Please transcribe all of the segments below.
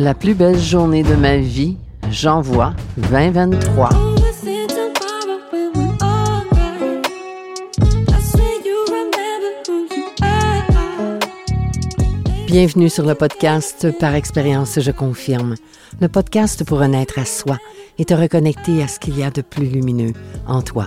La plus belle journée de ma vie, j'envoie 2023. Bienvenue sur le podcast Par expérience, je confirme. Le podcast pour renaître à soi et te reconnecter à ce qu'il y a de plus lumineux en toi.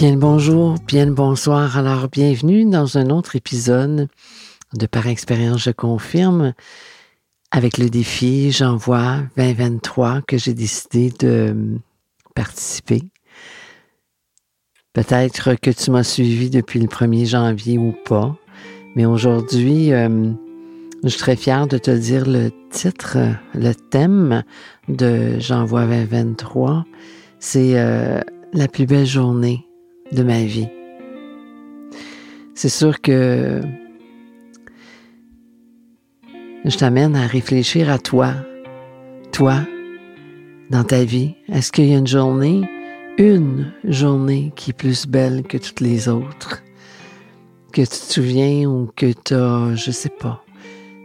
Bien bonjour, bien bonsoir. Alors, bienvenue dans un autre épisode de Par expérience, je confirme, avec le défi J'envoie 2023 que j'ai décidé de participer. Peut-être que tu m'as suivi depuis le 1er janvier ou pas, mais aujourd'hui, euh, je suis très fière de te dire le titre, le thème de J'envoie 2023. C'est euh, la plus belle journée de ma vie. C'est sûr que je t'amène à réfléchir à toi, toi, dans ta vie. Est-ce qu'il y a une journée, une journée qui est plus belle que toutes les autres? Que tu te souviens ou que tu as, je sais pas.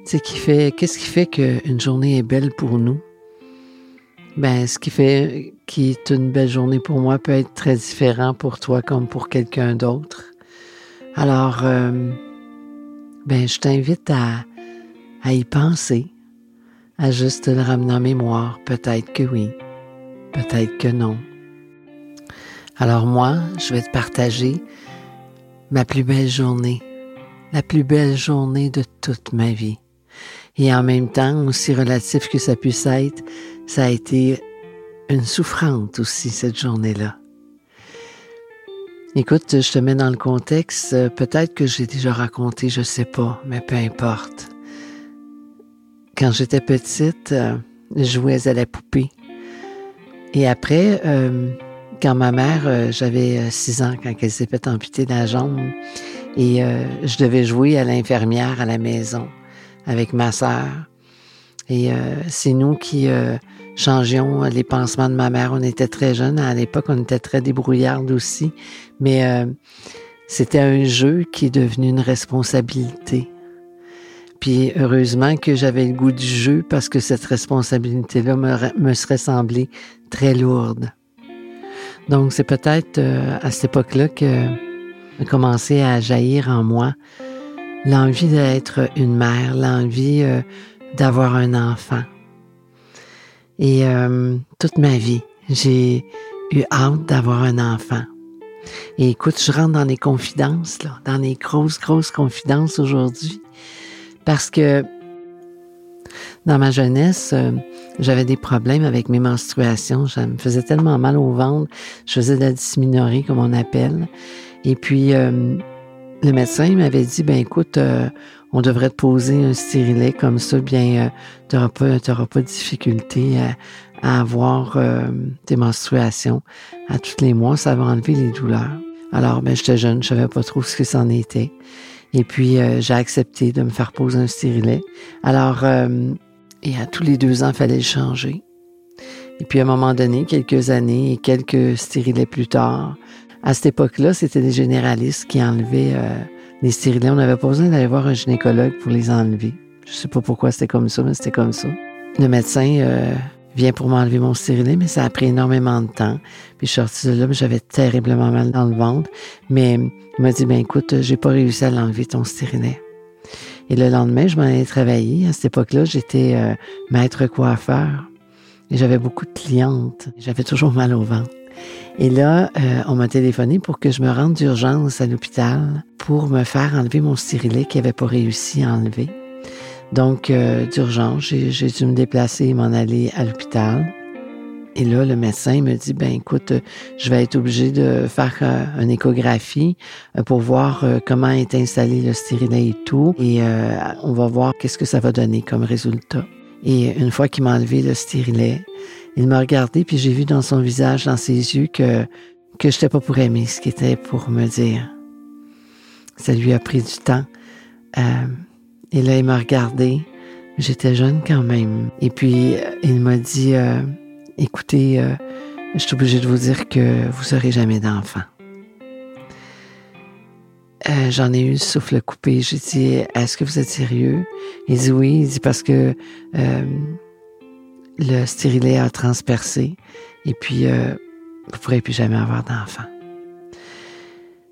Tu fait, qu'est-ce qui fait qu'une journée est belle pour nous? Ben, ce qui fait qui est une belle journée pour moi peut être très différent pour toi comme pour quelqu'un d'autre. Alors, euh, ben, je t'invite à, à y penser, à juste le ramener en mémoire. Peut-être que oui, peut-être que non. Alors moi, je vais te partager ma plus belle journée, la plus belle journée de toute ma vie. Et en même temps, aussi relatif que ça puisse être, ça a été une souffrante aussi cette journée-là. Écoute, je te mets dans le contexte, peut-être que j'ai déjà raconté, je sais pas, mais peu importe. Quand j'étais petite, euh, je jouais à la poupée. Et après, euh, quand ma mère, euh, j'avais six ans quand elle s'est fait amputer la jambe, et je devais jouer à l'infirmière à la maison avec ma sœur. Et c'est nous qui changions les pansements de ma mère. On était très jeunes. À l'époque, on était très débrouillardes aussi. Mais euh, c'était un jeu qui est devenu une responsabilité. Puis heureusement que j'avais le goût du jeu parce que cette responsabilité-là me, serait semblée très lourde. Donc c'est peut-être euh, à cette époque-là que a commencé à jaillir en moi l'envie d'être une mère, l'envie euh, d'avoir un enfant. Et euh, toute ma vie, j'ai eu hâte d'avoir un enfant. Et écoute, je rentre dans les confidences, là, dans les grosses, grosses confidences aujourd'hui, parce que dans ma jeunesse, euh, j'avais des problèmes avec mes menstruations. Ça me faisait tellement mal au ventre. Je faisais de la dysminorée, comme on appelle. Et puis, euh, le médecin m'avait dit, ben écoute, on devrait te poser un stérilet comme ça, bien, euh, tu n'auras pas, pas de difficulté à, avoir euh, tes menstruations à tous les mois. Ça va enlever les douleurs. Alors, ben, j'étais jeune, je savais pas trop ce que c'en était. Et puis, euh, j'ai accepté de me faire poser un stérilet. Alors, et à tous les deux ans, il fallait le changer. Et puis, à un moment donné, quelques années et quelques stérilets plus tard, à cette époque-là, c'était des généralistes qui enlevaient les stérilets, on n'avait pas besoin d'aller voir un gynécologue pour les enlever. Je sais pas pourquoi c'était comme ça, mais c'était comme ça. Le médecin euh, vient pour m'enlever mon stérilet, mais ça a pris énormément de temps. Puis je suis sortie de là, j'avais terriblement mal dans le ventre. Mais il m'a dit, ben écoute, j'ai pas réussi à l'enlever ton stérilet. Et le lendemain, je m'en allais travailler. À cette époque-là, j'étais euh, maître coiffeur. Et j'avais beaucoup de clientes. J'avais toujours mal au ventre. Et là, euh, on m'a téléphoné pour que je me rende d'urgence à l'hôpital pour me faire enlever mon stérilet qui n'avait pas réussi à enlever. Donc, euh, d'urgence, j'ai dû me déplacer et m'en aller à l'hôpital. Et là, le médecin me dit, ben écoute, je vais être obligé de faire euh, une échographie euh, pour voir euh, comment est installé le stérilet et tout. Et on va voir qu'est-ce que ça va donner comme résultat. Et une fois qu'il m'a enlevé le stérilet, il m'a regardé, puis j'ai vu dans son visage, dans ses yeux, que, je n'étais pas pour aimer ce qui était pour me dire. Ça lui a pris du temps. et là, il m'a regardé. J'étais jeune quand même. Et puis, il m'a dit, écoutez, euh, je suis obligée de vous dire que vous n'aurez jamais d'enfant. Euh, j'en ai eu le souffle coupé. J'ai dit, est-ce que vous êtes sérieux? Il dit oui. Il dit parce que euh, le stérilet a transpercé et puis vous ne pourrez plus jamais avoir d'enfant.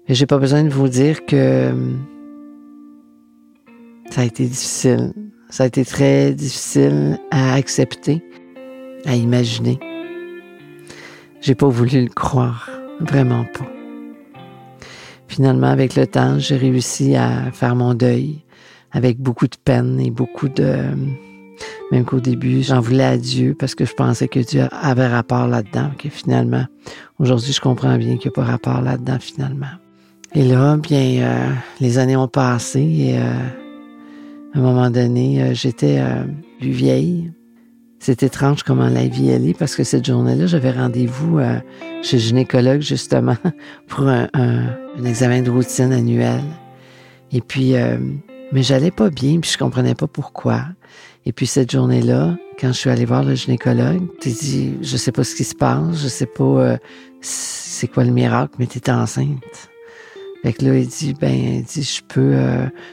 Mais j'ai pas besoin de vous dire que ça a été difficile. Ça a été très difficile à accepter à imaginer. J'ai pas voulu le croire, vraiment pas. Finalement, avec le temps, j'ai réussi à faire mon deuil avec beaucoup de peine et beaucoup de... Même qu'au début, j'en voulais à Dieu parce que je pensais que Dieu avait rapport là-dedans, que finalement, aujourd'hui, je comprends bien qu'il n'y a pas rapport là-dedans finalement. Et là, bien, euh, les années ont passé et euh, à un moment donné, euh, j'étais plus vieille, c'est étrange comment la vie est parce que cette journée-là, j'avais rendez-vous chez le gynécologue justement pour un, examen de routine annuel. Et puis, euh, mais j'allais pas bien, puis je comprenais pas pourquoi. Et puis cette journée-là, quand je suis allée voir le gynécologue, tu dit, je sais pas ce qui se passe, je sais pas euh, c'est quoi le miracle, mais tu es enceinte. Fait que là, il dit, ben, il dit, je peux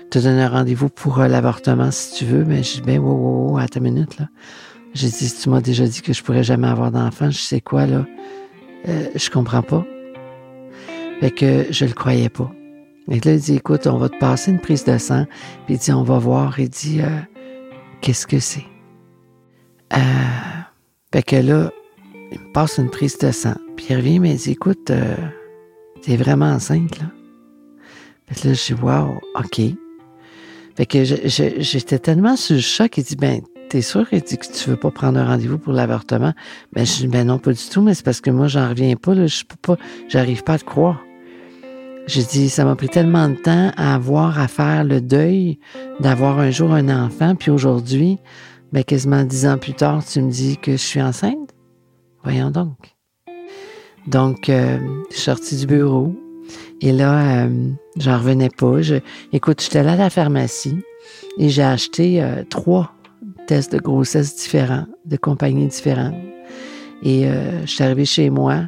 te donner un rendez-vous pour l'avortement si tu veux. Mais je dis, ben, wow, wow, wow, à ta minute, là. J'ai dit, tu m'as déjà dit que je pourrais jamais avoir d'enfant, je sais quoi, là. Euh, je comprends pas. Fait que je le croyais pas. Et là, il dit, écoute, on va te passer une prise de sang. Puis il dit, on va voir. Il dit, euh, qu'est-ce que c'est? Euh, fait que là, il me passe une prise de sang. Puis il revient, mais il dit, écoute, euh, t'es vraiment enceinte, là. Fait que là, je dis, wow, OK. Fait que j'étais tellement sur le choc, il dit, ben, t'es sûr? Que tu veux pas prendre un rendez-vous pour l'avortement? Ben, je dis, ben non, pas du tout, mais c'est parce que moi, j'en reviens pas, là, je peux pas, j'arrive pas à te croire. J'ai dit, ça m'a pris tellement de temps à avoir à faire le deuil d'avoir un jour un enfant, puis aujourd'hui, ben, quasiment dix ans plus tard, tu me dis que je suis enceinte? Voyons donc. Donc, euh, je suis sortie du bureau, et là, euh, j'en revenais pas. Je, écoute, j'étais là à la pharmacie, et j'ai acheté euh, trois tests de grossesse différents, de compagnies différentes. Et euh, je suis arrivée chez moi,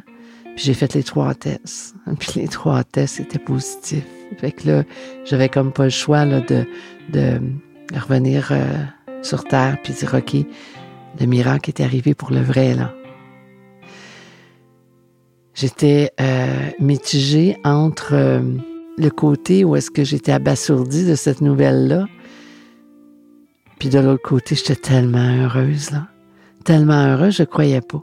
puis j'ai fait les trois tests. Puis les trois tests étaient positifs. Fait que là, j'avais comme pas le choix là, de, de revenir euh, sur Terre puis dire, OK, le miracle est arrivé pour le vrai, là. J'étais euh, mitigée entre euh, le côté où est-ce que j'étais abasourdie de cette nouvelle-là, puis de l'autre côté, j'étais tellement heureuse, là. Tellement heureuse, je croyais pas.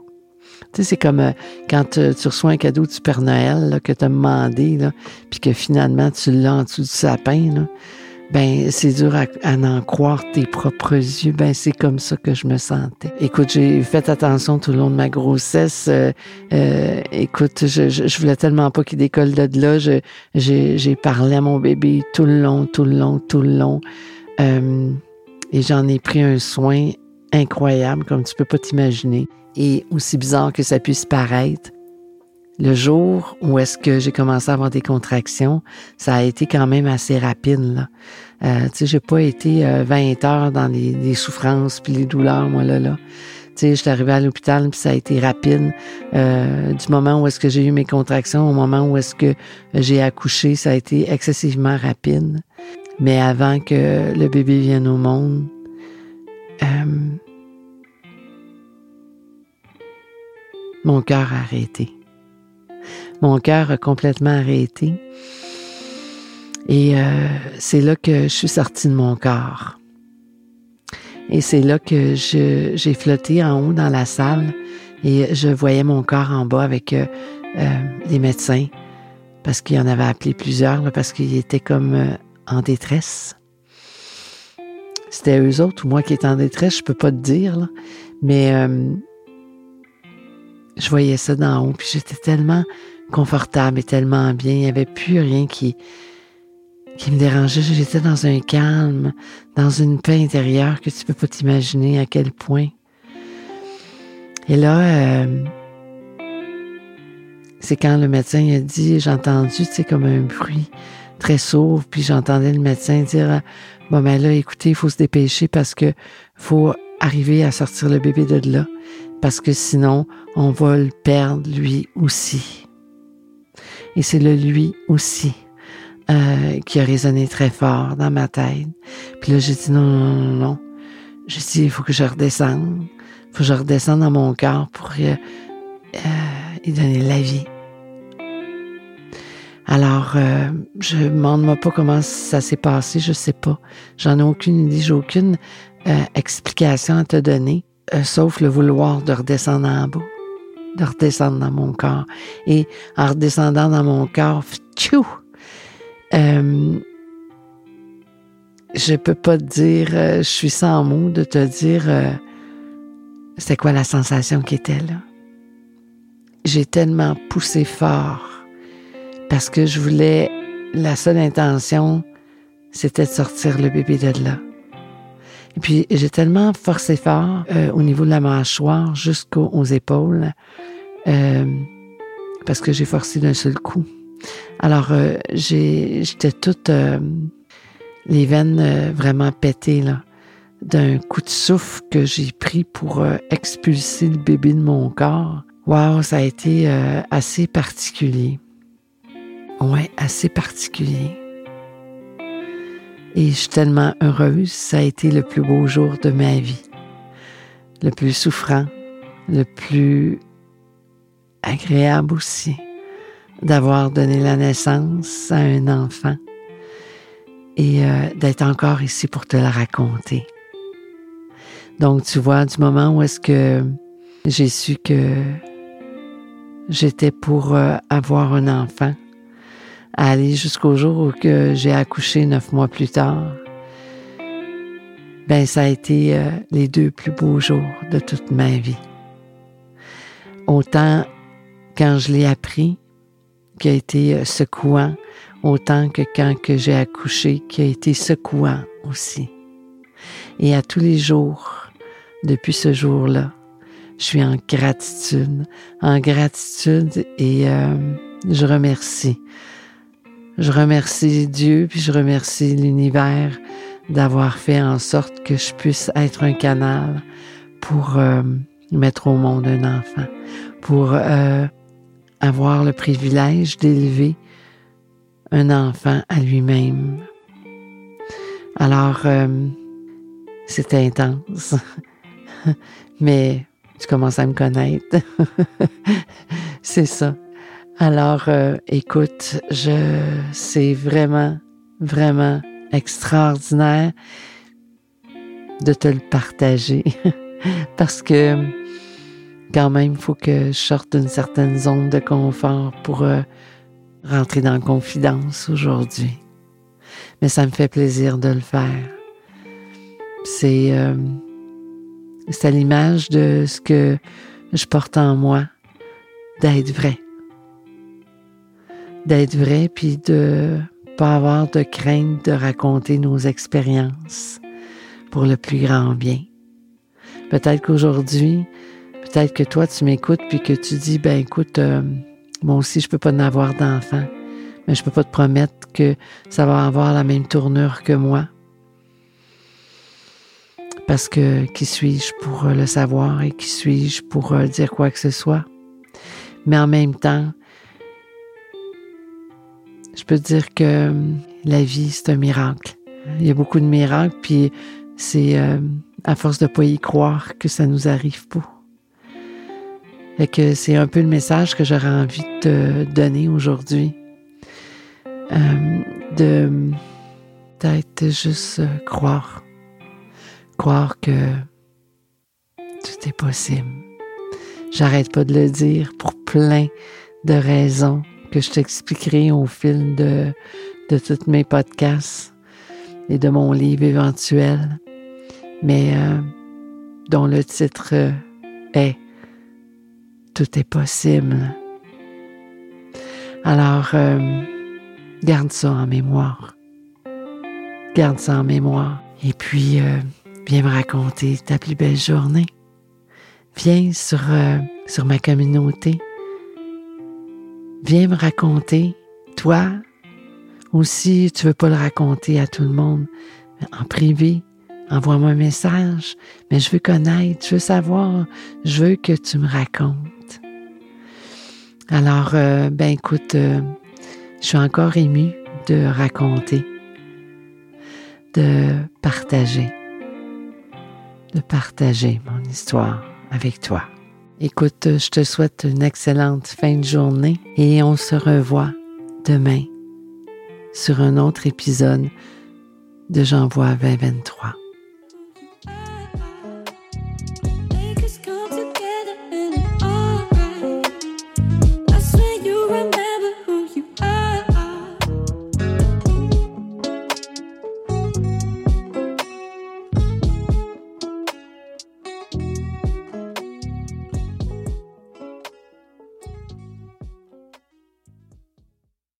Tu sais, c'est comme euh, quand euh, tu reçois un cadeau du Père Noël que tu as demandé, puis que finalement tu l'as en dessous du sapin, là, ben c'est dur à, en croire tes propres yeux. Ben c'est comme ça que je me sentais. Écoute, j'ai fait attention tout le long de ma grossesse. Euh, écoute, je, je, voulais tellement pas qu'il décolle de là. J'ai parlé à mon bébé tout le long, tout le long, tout le long. Et j'en ai pris un soin incroyable, comme tu peux pas t'imaginer. Et aussi bizarre que ça puisse paraître, le jour où est-ce que j'ai commencé à avoir des contractions, ça a été quand même assez rapide. Là. Euh, tu sais, j'ai pas été 20 euh, heures dans les, souffrances puis les douleurs, moi là là. Tu sais, je suis arrivée à l'hôpital puis ça a été rapide. Euh, du moment où est-ce que j'ai eu mes contractions au moment où est-ce que j'ai accouché, ça a été excessivement rapide. Mais avant que le bébé vienne au monde, euh, mon cœur a arrêté. Mon cœur a complètement arrêté. Et euh, c'est là que je suis sortie de mon corps. Et c'est là que j'ai flotté en haut dans la salle et je voyais mon corps en bas avec euh, les médecins parce qu'il y en avait appelé plusieurs, parce qu'il était comme en détresse. C'était eux autres ou moi qui étais en détresse, je peux pas te dire, mais euh, je voyais ça d'en haut, puis j'étais tellement confortable et tellement bien. Il n'y avait plus rien qui, qui me dérangeait. J'étais dans un calme, dans une paix intérieure que tu peux pas t'imaginer à quel point. Et là, euh, c'est quand le médecin a dit, j'ai entendu, tu sais, comme un bruit très sourd, puis j'entendais le médecin dire, bon ben là, écoutez, il faut se dépêcher parce que faut arriver à sortir le bébé de là, parce que sinon, on va le perdre lui aussi. Et c'est le lui aussi euh, qui a résonné très fort dans ma tête. Puis là, j'ai dit non, non, non, non. J'ai dit, il faut que je redescende. Il faut que je redescende dans mon corps pour euh, euh, y donner la vie. Alors, euh, je ne demande pas comment ça s'est passé, je sais pas. J'en ai aucune idée, j'ai aucune euh, explication à te donner, euh, sauf le vouloir de redescendre en bas, de redescendre dans mon corps. Et en redescendant dans mon corps, tchou, je peux pas te dire, je suis sans mots de te dire c'est quoi la sensation qui était là. J'ai tellement poussé fort parce que je voulais, la seule intention, c'était de sortir le bébé de là. Et puis, j'ai tellement forcé fort euh, au niveau de la mâchoire jusqu'aux épaules, euh, parce que j'ai forcé d'un seul coup. Alors, euh, j'étais toute les veines vraiment pétées, là, d'un coup de souffle que j'ai pris pour expulser le bébé de mon corps. Wow, ça a été assez particulier. Ouais, assez particulier. Et je suis tellement heureuse, ça a été le plus beau jour de ma vie. Le plus souffrant, le plus agréable aussi, d'avoir donné la naissance à un enfant et euh, d'être encore ici pour te le raconter. Donc, tu vois, du moment où est-ce que j'ai su que j'étais pour euh, avoir un enfant, aller jusqu'au jour où que j'ai accouché neuf mois plus tard. Ben, ça a été euh, les deux plus beaux jours de toute ma vie. Autant quand je l'ai appris, qui a été euh, secouant, autant que quand que j'ai accouché, qui a été secouant aussi. Et à tous les jours, depuis ce jour-là, je suis en gratitude, en gratitude et euh, je remercie je remercie Dieu, puis je remercie l'univers d'avoir fait en sorte que je puisse être un canal pour euh, mettre au monde un enfant, pour euh, avoir le privilège d'élever un enfant à lui-même. Alors, euh, c'est intense, mais tu commences à me connaître. c'est ça. Alors, euh, écoute, je, c'est vraiment, vraiment extraordinaire de te le partager parce que quand même, faut que je sorte d'une certaine zone de confort pour euh, rentrer dans la confidence aujourd'hui. Mais ça me fait plaisir de le faire. C'est, euh, c'est à l'image de ce que je porte en moi, d'être vrai d'être vrai, puis de pas avoir de crainte de raconter nos expériences pour le plus grand bien. Peut-être qu'aujourd'hui, peut-être que toi, tu m'écoutes, puis que tu dis, ben écoute, euh, moi aussi, je peux pas en avoir d'enfant, mais je peux pas te promettre que ça va avoir la même tournure que moi. Parce que qui suis-je pour le savoir et qui suis-je pour euh, dire quoi que ce soit? Mais en même temps, je peux dire que euh, la vie, c'est un miracle. Il y a beaucoup de miracles, puis c'est euh, à force de pas y croire que ça nous arrive pas. Et que c'est un peu le message que j'aurais envie de te donner aujourd'hui. Euh, de peut-être juste croire. Croire que tout est possible. J'arrête pas de le dire pour plein de raisons que je t'expliquerai au fil de, de tous mes podcasts et de mon livre éventuel, mais euh, dont le titre est tout est possible. Alors, euh, garde ça en mémoire. Garde ça en mémoire. Et puis, euh, viens me raconter ta plus belle journée. Viens sur, euh, sur ma communauté. Viens me raconter, toi, ou si tu veux pas le raconter à tout le monde, en privé, envoie-moi un message. Mais je veux connaître, je veux savoir, je veux que tu me racontes. Alors, euh, ben écoute, euh, je suis encore émue de raconter, de partager, de partager mon histoire avec toi. Écoute, je te souhaite une excellente fin de journée et on se revoit demain sur un autre épisode de J'envoie 2023.